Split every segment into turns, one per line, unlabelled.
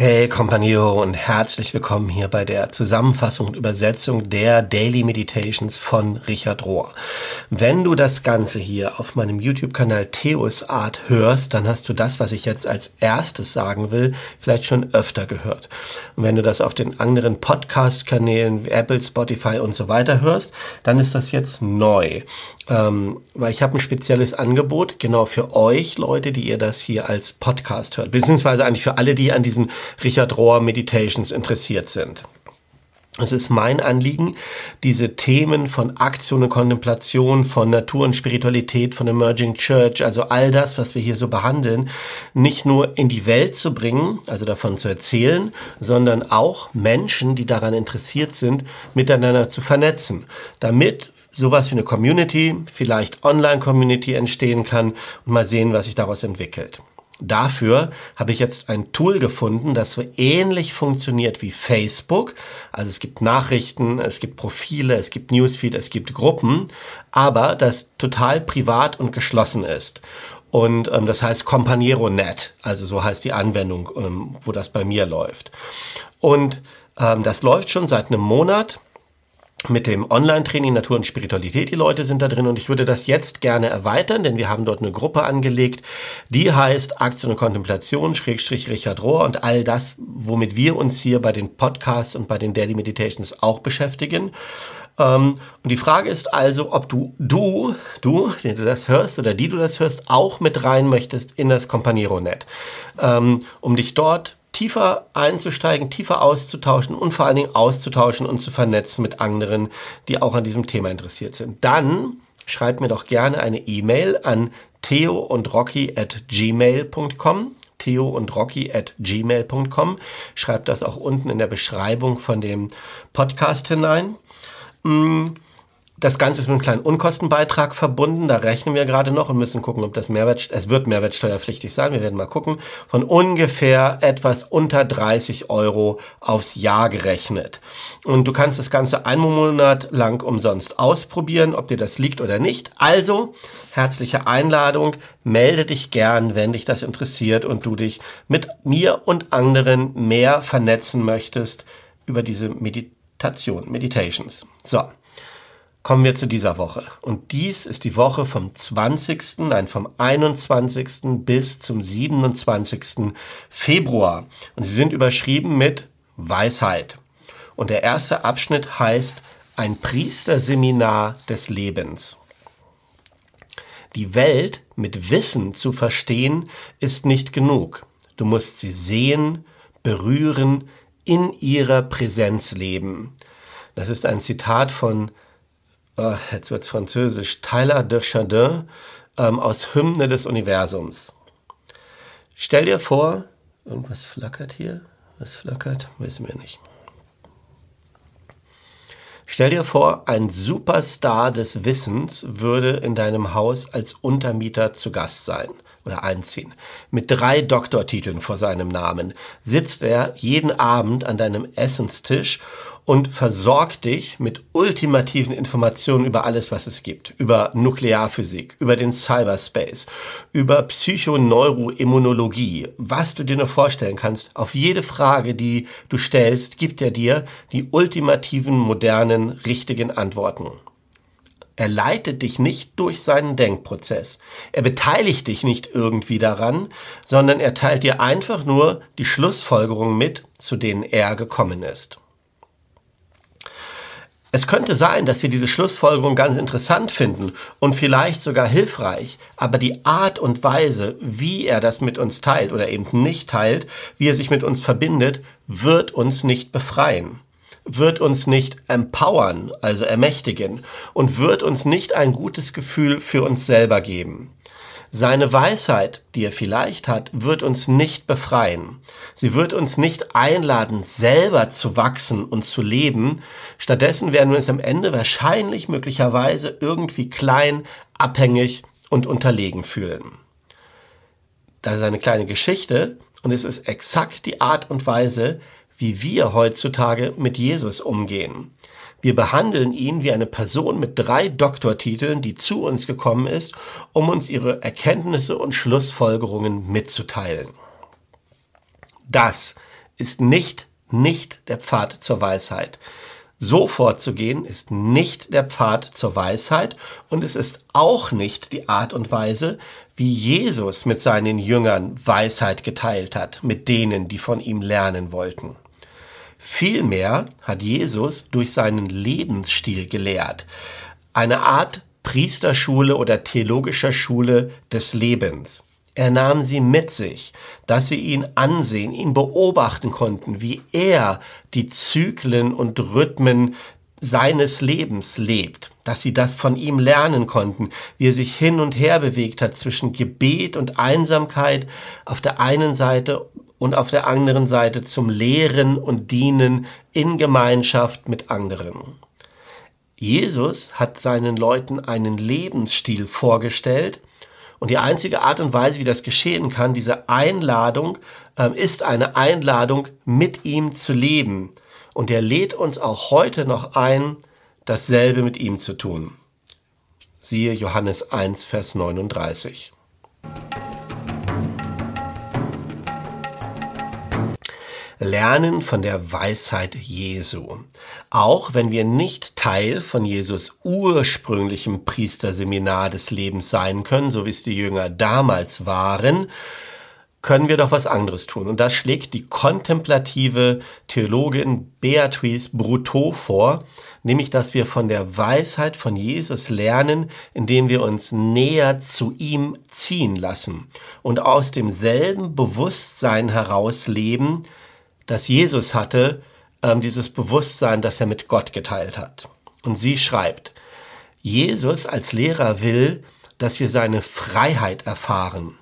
Hey Compagno und herzlich willkommen hier bei der Zusammenfassung und Übersetzung der Daily Meditations von Richard Rohr. Wenn du das Ganze hier auf meinem YouTube-Kanal Theos Art hörst, dann hast du das, was ich jetzt als erstes sagen will, vielleicht schon öfter gehört. Und wenn du das auf den anderen Podcast-Kanälen, Apple, Spotify und so weiter hörst, dann ist das jetzt neu. Ähm, weil ich habe ein spezielles Angebot, genau für euch Leute, die ihr das hier als Podcast hört, beziehungsweise eigentlich für alle, die an diesen Richard Rohr Meditations interessiert sind. Es ist mein Anliegen, diese Themen von Aktion und Kontemplation, von Natur und Spiritualität, von Emerging Church, also all das, was wir hier so behandeln, nicht nur in die Welt zu bringen, also davon zu erzählen, sondern auch Menschen, die daran interessiert sind, miteinander zu vernetzen, damit sowas wie eine Community, vielleicht Online-Community entstehen kann und mal sehen, was sich daraus entwickelt. Dafür habe ich jetzt ein Tool gefunden, das so ähnlich funktioniert wie Facebook. Also es gibt Nachrichten, es gibt Profile, es gibt Newsfeed, es gibt Gruppen, aber das total privat und geschlossen ist. Und ähm, das heißt Companiero.net, also so heißt die Anwendung, ähm, wo das bei mir läuft. Und ähm, das läuft schon seit einem Monat mit dem Online-Training Natur und Spiritualität. Die Leute sind da drin und ich würde das jetzt gerne erweitern, denn wir haben dort eine Gruppe angelegt, die heißt Aktion und Kontemplation, Schrägstrich Richard Rohr und all das, womit wir uns hier bei den Podcasts und bei den Daily Meditations auch beschäftigen. Ähm, und die Frage ist also, ob du, du, du, der du das hörst oder die du das hörst, auch mit rein möchtest in das Companiero-Net, ähm, um dich dort tiefer einzusteigen, tiefer auszutauschen und vor allen Dingen auszutauschen und zu vernetzen mit anderen, die auch an diesem Thema interessiert sind. Dann schreib mir doch gerne eine E-Mail an theo und rocky at gmail.com theo und rocky at gmail.com. Schreib das auch unten in der Beschreibung von dem Podcast hinein. Mm, das Ganze ist mit einem kleinen Unkostenbeitrag verbunden. Da rechnen wir gerade noch und müssen gucken, ob das Mehrwert, es wird mehrwertsteuerpflichtig sein. Wir werden mal gucken. Von ungefähr etwas unter 30 Euro aufs Jahr gerechnet. Und du kannst das Ganze einen Monat lang umsonst ausprobieren, ob dir das liegt oder nicht. Also, herzliche Einladung. Melde dich gern, wenn dich das interessiert und du dich mit mir und anderen mehr vernetzen möchtest über diese Meditation, Meditations. So kommen wir zu dieser Woche. Und dies ist die Woche vom 20., nein, vom 21. bis zum 27. Februar. Und sie sind überschrieben mit Weisheit. Und der erste Abschnitt heißt ein Priesterseminar des Lebens. Die Welt mit Wissen zu verstehen ist nicht genug. Du musst sie sehen, berühren, in ihrer Präsenz leben. Das ist ein Zitat von äh, jetzt wird's französisch, Tyler de Chardin ähm, aus Hymne des Universums. Stell dir vor, irgendwas flackert hier, was flackert, wissen wir nicht. Stell dir vor, ein Superstar des Wissens würde in deinem Haus als Untermieter zu Gast sein oder einziehen. Mit drei Doktortiteln vor seinem Namen sitzt er jeden Abend an deinem Essenstisch und versorgt dich mit ultimativen Informationen über alles, was es gibt. Über Nuklearphysik, über den Cyberspace, über Psychoneuroimmunologie, was du dir nur vorstellen kannst. Auf jede Frage, die du stellst, gibt er dir die ultimativen, modernen, richtigen Antworten. Er leitet dich nicht durch seinen Denkprozess. Er beteiligt dich nicht irgendwie daran, sondern er teilt dir einfach nur die Schlussfolgerungen mit, zu denen er gekommen ist. Es könnte sein, dass wir diese Schlussfolgerung ganz interessant finden und vielleicht sogar hilfreich, aber die Art und Weise, wie er das mit uns teilt oder eben nicht teilt, wie er sich mit uns verbindet, wird uns nicht befreien, wird uns nicht empowern, also ermächtigen und wird uns nicht ein gutes Gefühl für uns selber geben. Seine Weisheit, die er vielleicht hat, wird uns nicht befreien. Sie wird uns nicht einladen, selber zu wachsen und zu leben. Stattdessen werden wir uns am Ende wahrscheinlich möglicherweise irgendwie klein, abhängig und unterlegen fühlen. Das ist eine kleine Geschichte und es ist exakt die Art und Weise, wie wir heutzutage mit Jesus umgehen. Wir behandeln ihn wie eine Person mit drei Doktortiteln, die zu uns gekommen ist, um uns ihre Erkenntnisse und Schlussfolgerungen mitzuteilen. Das ist nicht, nicht der Pfad zur Weisheit. So vorzugehen ist nicht der Pfad zur Weisheit und es ist auch nicht die Art und Weise, wie Jesus mit seinen Jüngern Weisheit geteilt hat, mit denen, die von ihm lernen wollten. Vielmehr hat Jesus durch seinen Lebensstil gelehrt, eine Art Priesterschule oder theologischer Schule des Lebens. Er nahm sie mit sich, dass sie ihn ansehen, ihn beobachten konnten, wie er die Zyklen und Rhythmen seines Lebens lebt, dass sie das von ihm lernen konnten, wie er sich hin und her bewegt hat zwischen Gebet und Einsamkeit auf der einen Seite und auf der anderen Seite zum Lehren und Dienen in Gemeinschaft mit anderen. Jesus hat seinen Leuten einen Lebensstil vorgestellt, und die einzige Art und Weise, wie das geschehen kann, diese Einladung, äh, ist eine Einladung, mit ihm zu leben. Und er lädt uns auch heute noch ein, dasselbe mit ihm zu tun. Siehe Johannes 1, Vers 39. lernen von der Weisheit Jesu. Auch wenn wir nicht Teil von Jesus ursprünglichem Priesterseminar des Lebens sein können, so wie es die Jünger damals waren, können wir doch was anderes tun. Und das schlägt die kontemplative Theologin Beatrice Brutot vor, nämlich dass wir von der Weisheit von Jesus lernen, indem wir uns näher zu ihm ziehen lassen und aus demselben Bewusstsein heraus leben, das Jesus hatte, ähm, dieses Bewusstsein, das er mit Gott geteilt hat. Und sie schreibt, Jesus als Lehrer will, dass wir seine Freiheit erfahren.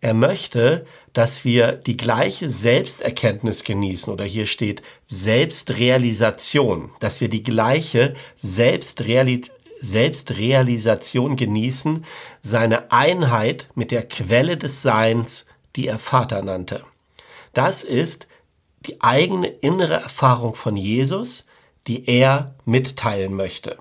Er möchte, dass wir die gleiche Selbsterkenntnis genießen oder hier steht Selbstrealisation, dass wir die gleiche Selbstreali Selbstrealisation genießen, seine Einheit mit der Quelle des Seins, die er Vater nannte. Das ist die eigene innere Erfahrung von Jesus, die er mitteilen möchte.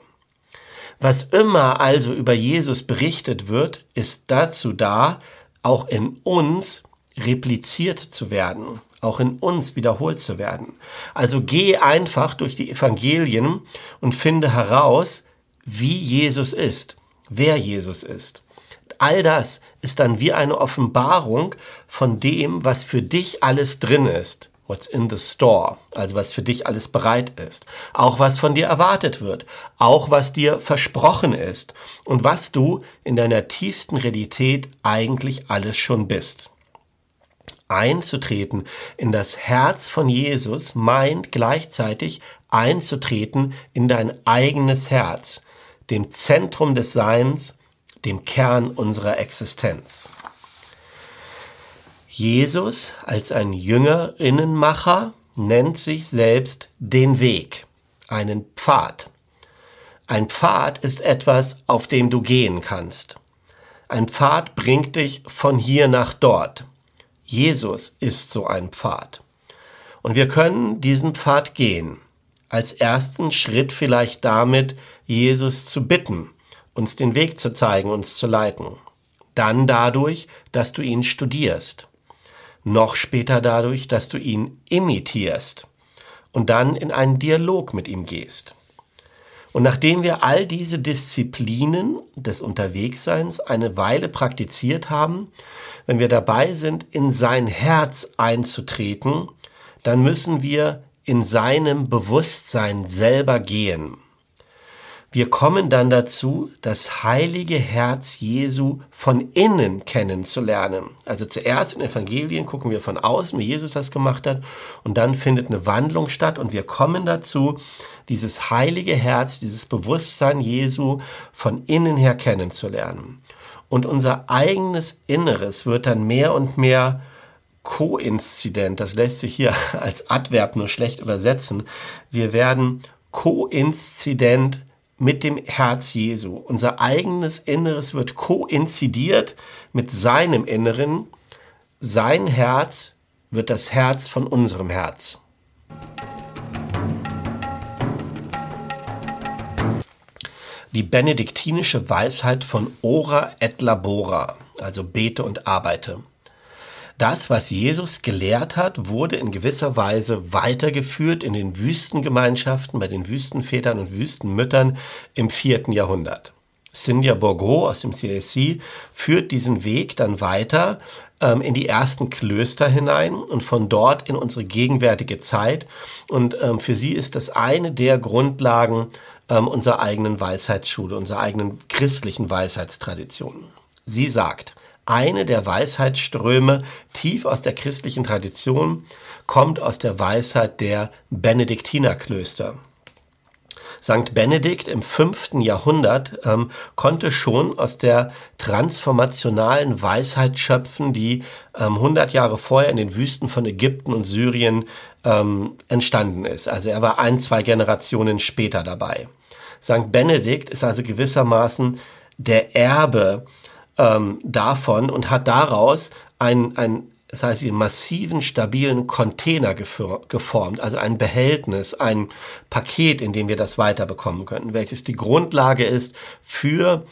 Was immer also über Jesus berichtet wird, ist dazu da, auch in uns repliziert zu werden, auch in uns wiederholt zu werden. Also geh einfach durch die Evangelien und finde heraus, wie Jesus ist, wer Jesus ist. All das ist dann wie eine Offenbarung von dem, was für dich alles drin ist what's in the store, also was für dich alles bereit ist, auch was von dir erwartet wird, auch was dir versprochen ist und was du in deiner tiefsten Realität eigentlich alles schon bist. Einzutreten in das Herz von Jesus meint gleichzeitig einzutreten in dein eigenes Herz, dem Zentrum des Seins, dem Kern unserer Existenz. Jesus als ein Jüngerinnenmacher nennt sich selbst den Weg, einen Pfad. Ein Pfad ist etwas, auf dem du gehen kannst. Ein Pfad bringt dich von hier nach dort. Jesus ist so ein Pfad. Und wir können diesen Pfad gehen. Als ersten Schritt vielleicht damit, Jesus zu bitten, uns den Weg zu zeigen, uns zu leiten. Dann dadurch, dass du ihn studierst noch später dadurch, dass du ihn imitierst und dann in einen Dialog mit ihm gehst. Und nachdem wir all diese Disziplinen des Unterwegsseins eine Weile praktiziert haben, wenn wir dabei sind, in sein Herz einzutreten, dann müssen wir in seinem Bewusstsein selber gehen. Wir kommen dann dazu, das heilige Herz Jesu von innen kennenzulernen. Also zuerst in Evangelien gucken wir von außen, wie Jesus das gemacht hat, und dann findet eine Wandlung statt und wir kommen dazu, dieses heilige Herz, dieses Bewusstsein Jesu von innen her kennenzulernen. Und unser eigenes Inneres wird dann mehr und mehr koinzident. Das lässt sich hier als Adverb nur schlecht übersetzen. Wir werden koinzident mit dem Herz Jesu. Unser eigenes Inneres wird koinzidiert mit seinem Inneren. Sein Herz wird das Herz von unserem Herz. Die benediktinische Weisheit von Ora et Labora, also bete und arbeite. Das, was Jesus gelehrt hat, wurde in gewisser Weise weitergeführt in den Wüstengemeinschaften bei den Wüstenvätern und Wüstenmüttern im vierten Jahrhundert. Cynthia Bourgeau aus dem CSC führt diesen Weg dann weiter ähm, in die ersten Klöster hinein und von dort in unsere gegenwärtige Zeit. Und ähm, für sie ist das eine der Grundlagen ähm, unserer eigenen Weisheitsschule, unserer eigenen christlichen Weisheitstradition. Sie sagt, eine der Weisheitsströme tief aus der christlichen Tradition kommt aus der Weisheit der Benediktinerklöster. Sankt Benedikt im fünften Jahrhundert ähm, konnte schon aus der transformationalen Weisheit schöpfen, die ähm, 100 Jahre vorher in den Wüsten von Ägypten und Syrien ähm, entstanden ist. Also er war ein, zwei Generationen später dabei. Sankt Benedikt ist also gewissermaßen der Erbe ähm, davon und hat daraus ein, ein das heißt, einen massiven, stabilen Container geformt, also ein Behältnis, ein Paket, in dem wir das weiterbekommen können, welches die Grundlage ist für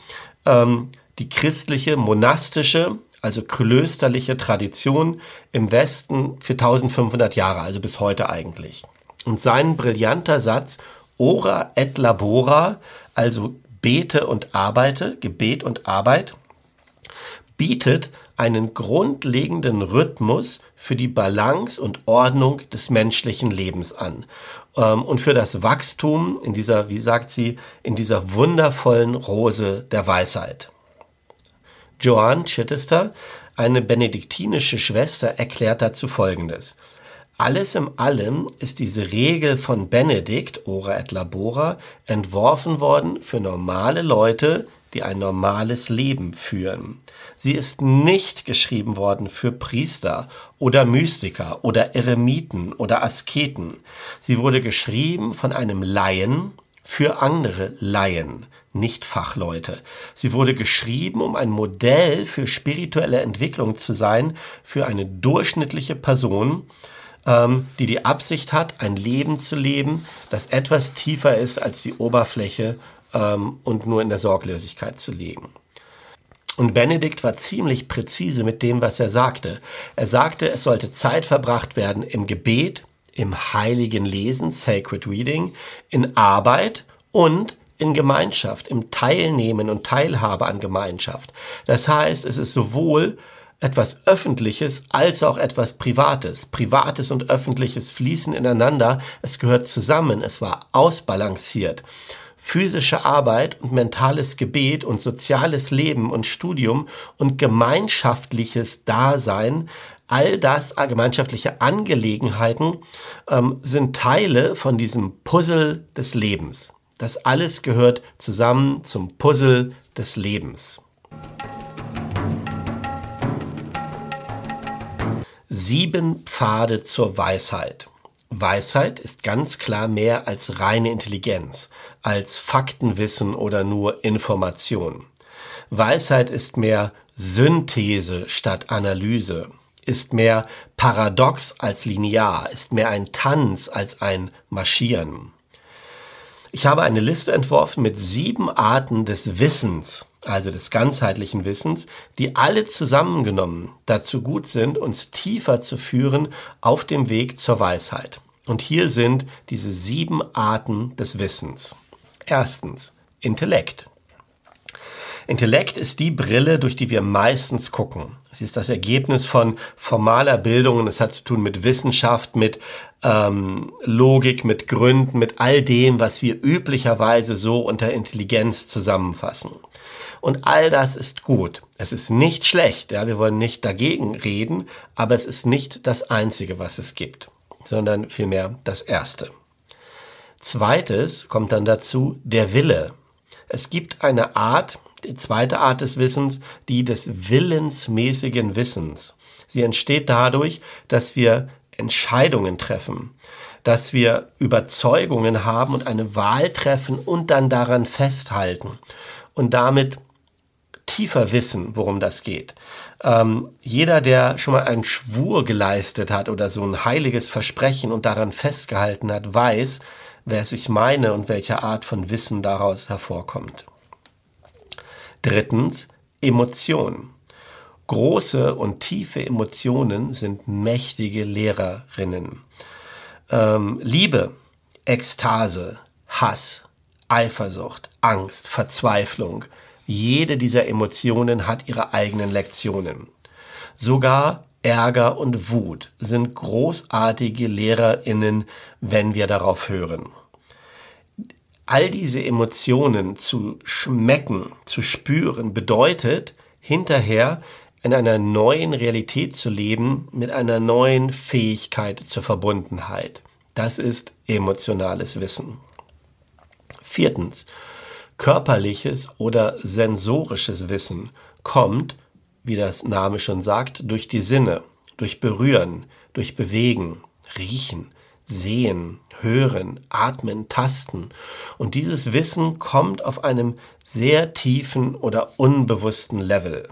ähm, die christliche, monastische, also klösterliche Tradition im Westen für 1500 Jahre, also bis heute eigentlich. Und sein brillanter Satz, ora et labora, also bete und arbeite, Gebet und Arbeit, bietet einen grundlegenden Rhythmus für die Balance und Ordnung des menschlichen Lebens an ähm, und für das Wachstum in dieser, wie sagt sie, in dieser wundervollen Rose der Weisheit. Joanne Chittester, eine benediktinische Schwester, erklärt dazu Folgendes. Alles im Allem ist diese Regel von Benedikt, ora et labora, entworfen worden für normale Leute, die ein normales Leben führen. Sie ist nicht geschrieben worden für Priester oder Mystiker oder Eremiten oder Asketen. Sie wurde geschrieben von einem Laien für andere Laien, nicht Fachleute. Sie wurde geschrieben, um ein Modell für spirituelle Entwicklung zu sein für eine durchschnittliche Person, ähm, die die Absicht hat, ein Leben zu leben, das etwas tiefer ist als die Oberfläche ähm, und nur in der Sorglosigkeit zu legen. Und Benedikt war ziemlich präzise mit dem, was er sagte. Er sagte, es sollte Zeit verbracht werden im Gebet, im heiligen Lesen, Sacred Reading, in Arbeit und in Gemeinschaft, im Teilnehmen und Teilhabe an Gemeinschaft. Das heißt, es ist sowohl etwas Öffentliches als auch etwas Privates. Privates und Öffentliches fließen ineinander, es gehört zusammen, es war ausbalanciert physische Arbeit und mentales Gebet und soziales Leben und Studium und gemeinschaftliches Dasein, all das, äh, gemeinschaftliche Angelegenheiten, ähm, sind Teile von diesem Puzzle des Lebens. Das alles gehört zusammen zum Puzzle des Lebens. Sieben Pfade zur Weisheit. Weisheit ist ganz klar mehr als reine Intelligenz, als Faktenwissen oder nur Information. Weisheit ist mehr Synthese statt Analyse, ist mehr paradox als linear, ist mehr ein Tanz als ein Marschieren. Ich habe eine Liste entworfen mit sieben Arten des Wissens, also des ganzheitlichen Wissens, die alle zusammengenommen dazu gut sind, uns tiefer zu führen auf dem Weg zur Weisheit. Und hier sind diese sieben Arten des Wissens. Erstens, Intellekt. Intellekt ist die Brille, durch die wir meistens gucken. Es ist das Ergebnis von formaler Bildung und es hat zu tun mit Wissenschaft, mit ähm, Logik, mit Gründen, mit all dem, was wir üblicherweise so unter Intelligenz zusammenfassen. Und all das ist gut. Es ist nicht schlecht, ja, wir wollen nicht dagegen reden, aber es ist nicht das Einzige, was es gibt, sondern vielmehr das Erste. Zweites kommt dann dazu der Wille. Es gibt eine Art, die zweite Art des Wissens, die des willensmäßigen Wissens. Sie entsteht dadurch, dass wir Entscheidungen treffen, dass wir Überzeugungen haben und eine Wahl treffen und dann daran festhalten und damit tiefer wissen, worum das geht. Ähm, jeder, der schon mal einen Schwur geleistet hat oder so ein heiliges Versprechen und daran festgehalten hat, weiß, wer ich meine und welche Art von Wissen daraus hervorkommt. Drittens, Emotion. Große und tiefe Emotionen sind mächtige Lehrerinnen. Ähm, Liebe, Ekstase, Hass, Eifersucht, Angst, Verzweiflung, jede dieser Emotionen hat ihre eigenen Lektionen. Sogar Ärger und Wut sind großartige Lehrerinnen, wenn wir darauf hören. All diese Emotionen zu schmecken, zu spüren, bedeutet hinterher in einer neuen Realität zu leben, mit einer neuen Fähigkeit zur Verbundenheit. Das ist emotionales Wissen. Viertens. Körperliches oder sensorisches Wissen kommt, wie das Name schon sagt, durch die Sinne, durch Berühren, durch Bewegen, Riechen, Sehen, Hören, Atmen, Tasten. Und dieses Wissen kommt auf einem sehr tiefen oder unbewussten Level.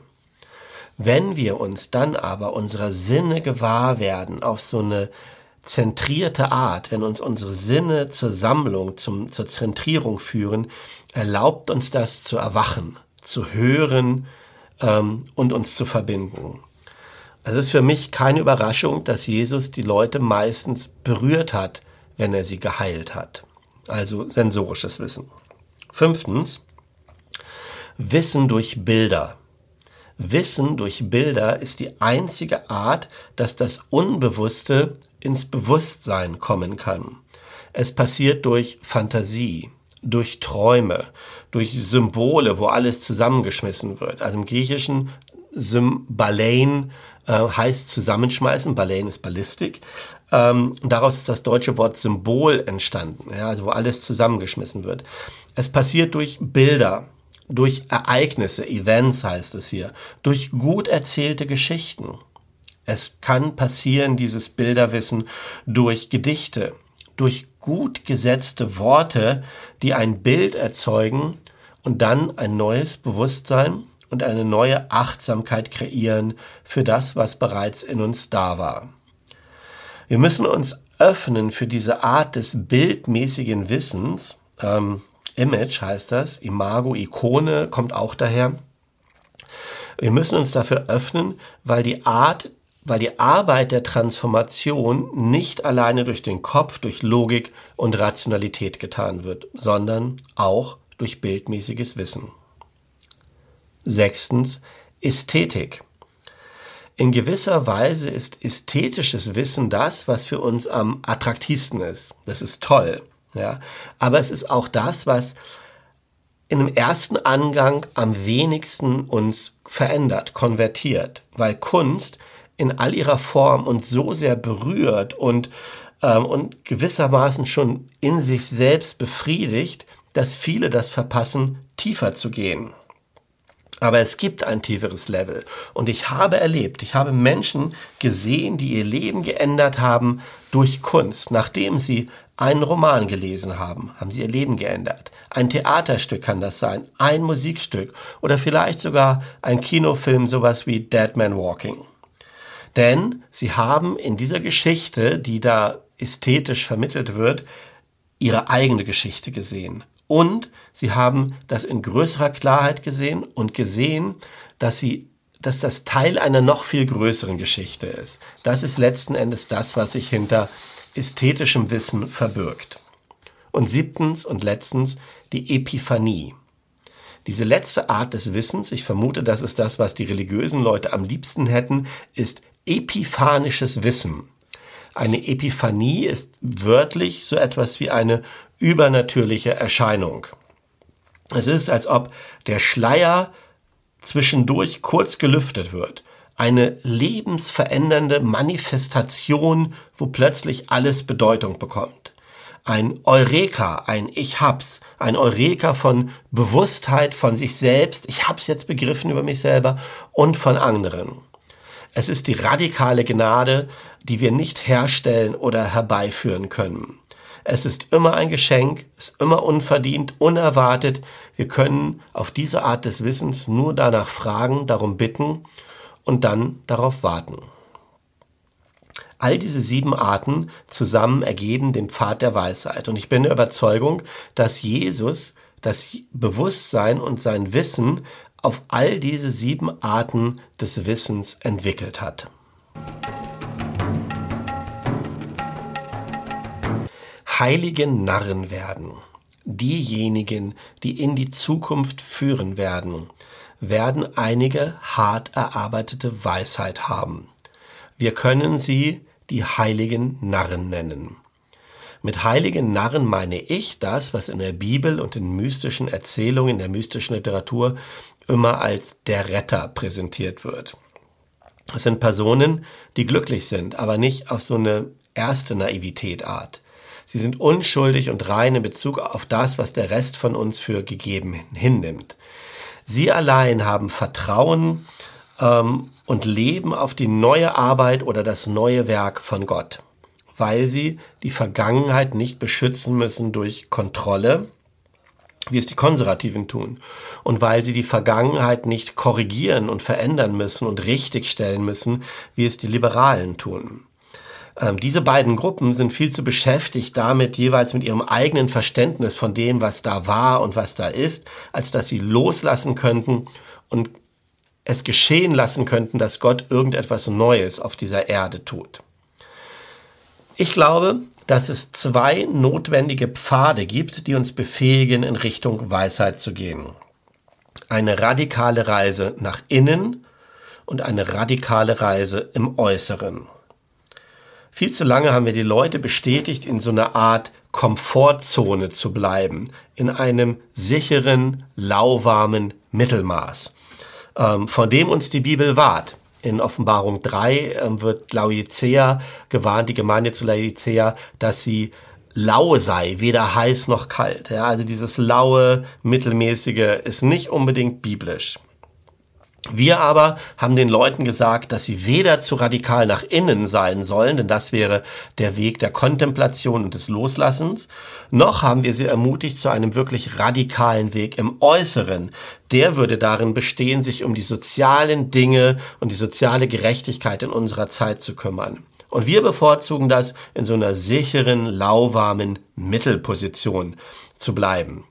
Wenn wir uns dann aber unserer Sinne gewahr werden auf so eine zentrierte Art, wenn uns unsere Sinne zur Sammlung, zum, zur Zentrierung führen, erlaubt uns das zu erwachen, zu hören ähm, und uns zu verbinden. Also es ist für mich keine Überraschung, dass Jesus die Leute meistens berührt hat, wenn er sie geheilt hat. Also sensorisches Wissen. Fünftens, Wissen durch Bilder. Wissen durch Bilder ist die einzige Art, dass das Unbewusste ins Bewusstsein kommen kann. Es passiert durch Fantasie, durch Träume, durch Symbole, wo alles zusammengeschmissen wird. Also im Griechischen Symbalein äh, heißt zusammenschmeißen, Balein ist Ballistik. Ähm, daraus ist das deutsche Wort Symbol entstanden, ja, also wo alles zusammengeschmissen wird. Es passiert durch Bilder, durch Ereignisse, Events heißt es hier, durch gut erzählte Geschichten. Es kann passieren, dieses Bilderwissen, durch Gedichte, durch gut gesetzte Worte, die ein Bild erzeugen und dann ein neues Bewusstsein und eine neue Achtsamkeit kreieren für das, was bereits in uns da war. Wir müssen uns öffnen für diese Art des bildmäßigen Wissens, ähm, Image heißt das, Imago, Ikone kommt auch daher. Wir müssen uns dafür öffnen, weil die Art, weil die Arbeit der Transformation nicht alleine durch den Kopf, durch Logik und Rationalität getan wird, sondern auch durch bildmäßiges Wissen. Sechstens, Ästhetik. In gewisser Weise ist ästhetisches Wissen das, was für uns am attraktivsten ist. Das ist toll. Ja, aber es ist auch das, was in dem ersten Angang am wenigsten uns verändert, konvertiert, weil Kunst in all ihrer Form uns so sehr berührt und, ähm, und gewissermaßen schon in sich selbst befriedigt, dass viele das verpassen, tiefer zu gehen. Aber es gibt ein tieferes Level. Und ich habe erlebt, ich habe Menschen gesehen, die ihr Leben geändert haben durch Kunst, nachdem sie einen Roman gelesen haben, haben sie ihr Leben geändert. Ein Theaterstück kann das sein, ein Musikstück oder vielleicht sogar ein Kinofilm, sowas wie Dead Man Walking. Denn sie haben in dieser Geschichte, die da ästhetisch vermittelt wird, ihre eigene Geschichte gesehen. Und sie haben das in größerer Klarheit gesehen und gesehen, dass sie dass das Teil einer noch viel größeren Geschichte ist. Das ist letzten Endes das, was sich hinter ästhetischem Wissen verbirgt. Und siebtens und letztens die Epiphanie. Diese letzte Art des Wissens, ich vermute, das ist das, was die religiösen Leute am liebsten hätten, ist epiphanisches Wissen. Eine Epiphanie ist wörtlich so etwas wie eine übernatürliche Erscheinung. Es ist, als ob der Schleier zwischendurch kurz gelüftet wird. Eine lebensverändernde Manifestation, wo plötzlich alles Bedeutung bekommt. Ein Eureka, ein Ich hab's, ein Eureka von Bewusstheit von sich selbst, ich hab's jetzt begriffen über mich selber und von anderen. Es ist die radikale Gnade, die wir nicht herstellen oder herbeiführen können. Es ist immer ein Geschenk, ist immer unverdient, unerwartet. Wir können auf diese Art des Wissens nur danach fragen, darum bitten und dann darauf warten. All diese sieben Arten zusammen ergeben den Pfad der Weisheit. Und ich bin der Überzeugung, dass Jesus das Bewusstsein und sein Wissen auf all diese sieben Arten des Wissens entwickelt hat. Heilige Narren werden, diejenigen, die in die Zukunft führen werden, werden einige hart erarbeitete Weisheit haben. Wir können sie die heiligen Narren nennen. Mit heiligen Narren meine ich das, was in der Bibel und in mystischen Erzählungen, in der mystischen Literatur immer als der Retter präsentiert wird. Es sind Personen, die glücklich sind, aber nicht auf so eine erste Naivität Art. Sie sind unschuldig und rein in Bezug auf das, was der Rest von uns für gegeben hinnimmt. Sie allein haben Vertrauen ähm, und leben auf die neue Arbeit oder das neue Werk von Gott, weil sie die Vergangenheit nicht beschützen müssen durch Kontrolle, wie es die Konservativen tun, und weil sie die Vergangenheit nicht korrigieren und verändern müssen und richtigstellen müssen, wie es die Liberalen tun. Ähm, diese beiden Gruppen sind viel zu beschäftigt damit, jeweils mit ihrem eigenen Verständnis von dem, was da war und was da ist, als dass sie loslassen könnten und es geschehen lassen könnten, dass Gott irgendetwas Neues auf dieser Erde tut. Ich glaube, dass es zwei notwendige Pfade gibt, die uns befähigen, in Richtung Weisheit zu gehen. Eine radikale Reise nach innen und eine radikale Reise im Äußeren. Viel zu lange haben wir die Leute bestätigt, in so einer Art Komfortzone zu bleiben, in einem sicheren, lauwarmen Mittelmaß, ähm, von dem uns die Bibel wahrt. In Offenbarung 3 ähm, wird Laodicea gewarnt, die Gemeinde zu Laodicea, dass sie lau sei, weder heiß noch kalt. Ja, also dieses laue, mittelmäßige ist nicht unbedingt biblisch. Wir aber haben den Leuten gesagt, dass sie weder zu radikal nach innen sein sollen, denn das wäre der Weg der Kontemplation und des Loslassens, noch haben wir sie ermutigt zu einem wirklich radikalen Weg im Äußeren. Der würde darin bestehen, sich um die sozialen Dinge und die soziale Gerechtigkeit in unserer Zeit zu kümmern. Und wir bevorzugen das, in so einer sicheren, lauwarmen Mittelposition zu bleiben.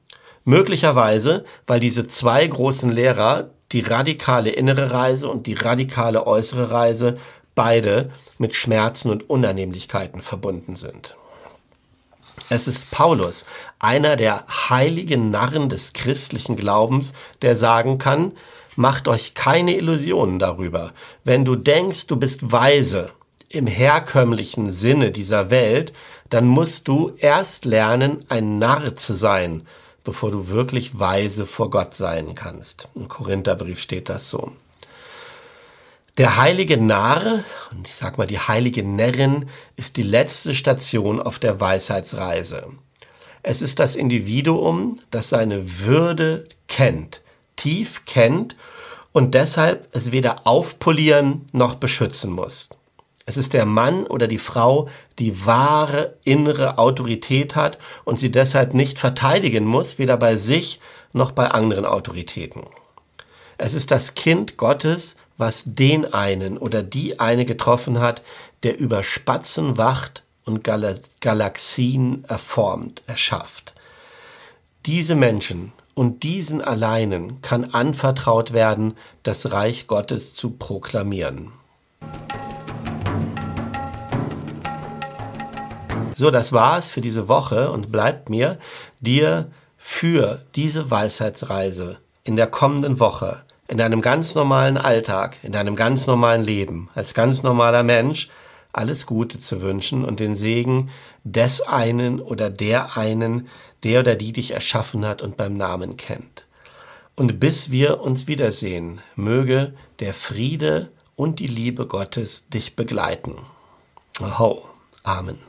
Möglicherweise, weil diese zwei großen Lehrer die radikale innere Reise und die radikale äußere Reise beide mit Schmerzen und Unannehmlichkeiten verbunden sind. Es ist Paulus, einer der heiligen Narren des christlichen Glaubens, der sagen kann, macht euch keine Illusionen darüber. Wenn du denkst, du bist weise im herkömmlichen Sinne dieser Welt, dann musst du erst lernen, ein Narr zu sein, bevor du wirklich weise vor Gott sein kannst. Im Korintherbrief steht das so. Der heilige Narr, und ich sag mal die heilige Närrin, ist die letzte Station auf der Weisheitsreise. Es ist das Individuum, das seine Würde kennt, tief kennt und deshalb es weder aufpolieren noch beschützen muss. Es ist der Mann oder die Frau, die wahre innere Autorität hat und sie deshalb nicht verteidigen muss, weder bei sich noch bei anderen Autoritäten. Es ist das Kind Gottes, was den einen oder die eine getroffen hat, der über Spatzen wacht und Gal Galaxien erformt, erschafft. Diese Menschen und diesen alleinen kann anvertraut werden, das Reich Gottes zu proklamieren. So, das war's für diese Woche und bleibt mir, dir für diese Weisheitsreise in der kommenden Woche, in deinem ganz normalen Alltag, in deinem ganz normalen Leben, als ganz normaler Mensch, alles Gute zu wünschen und den Segen des einen oder der einen, der oder die dich erschaffen hat und beim Namen kennt. Und bis wir uns wiedersehen, möge der Friede und die Liebe Gottes dich begleiten. Aho. Amen.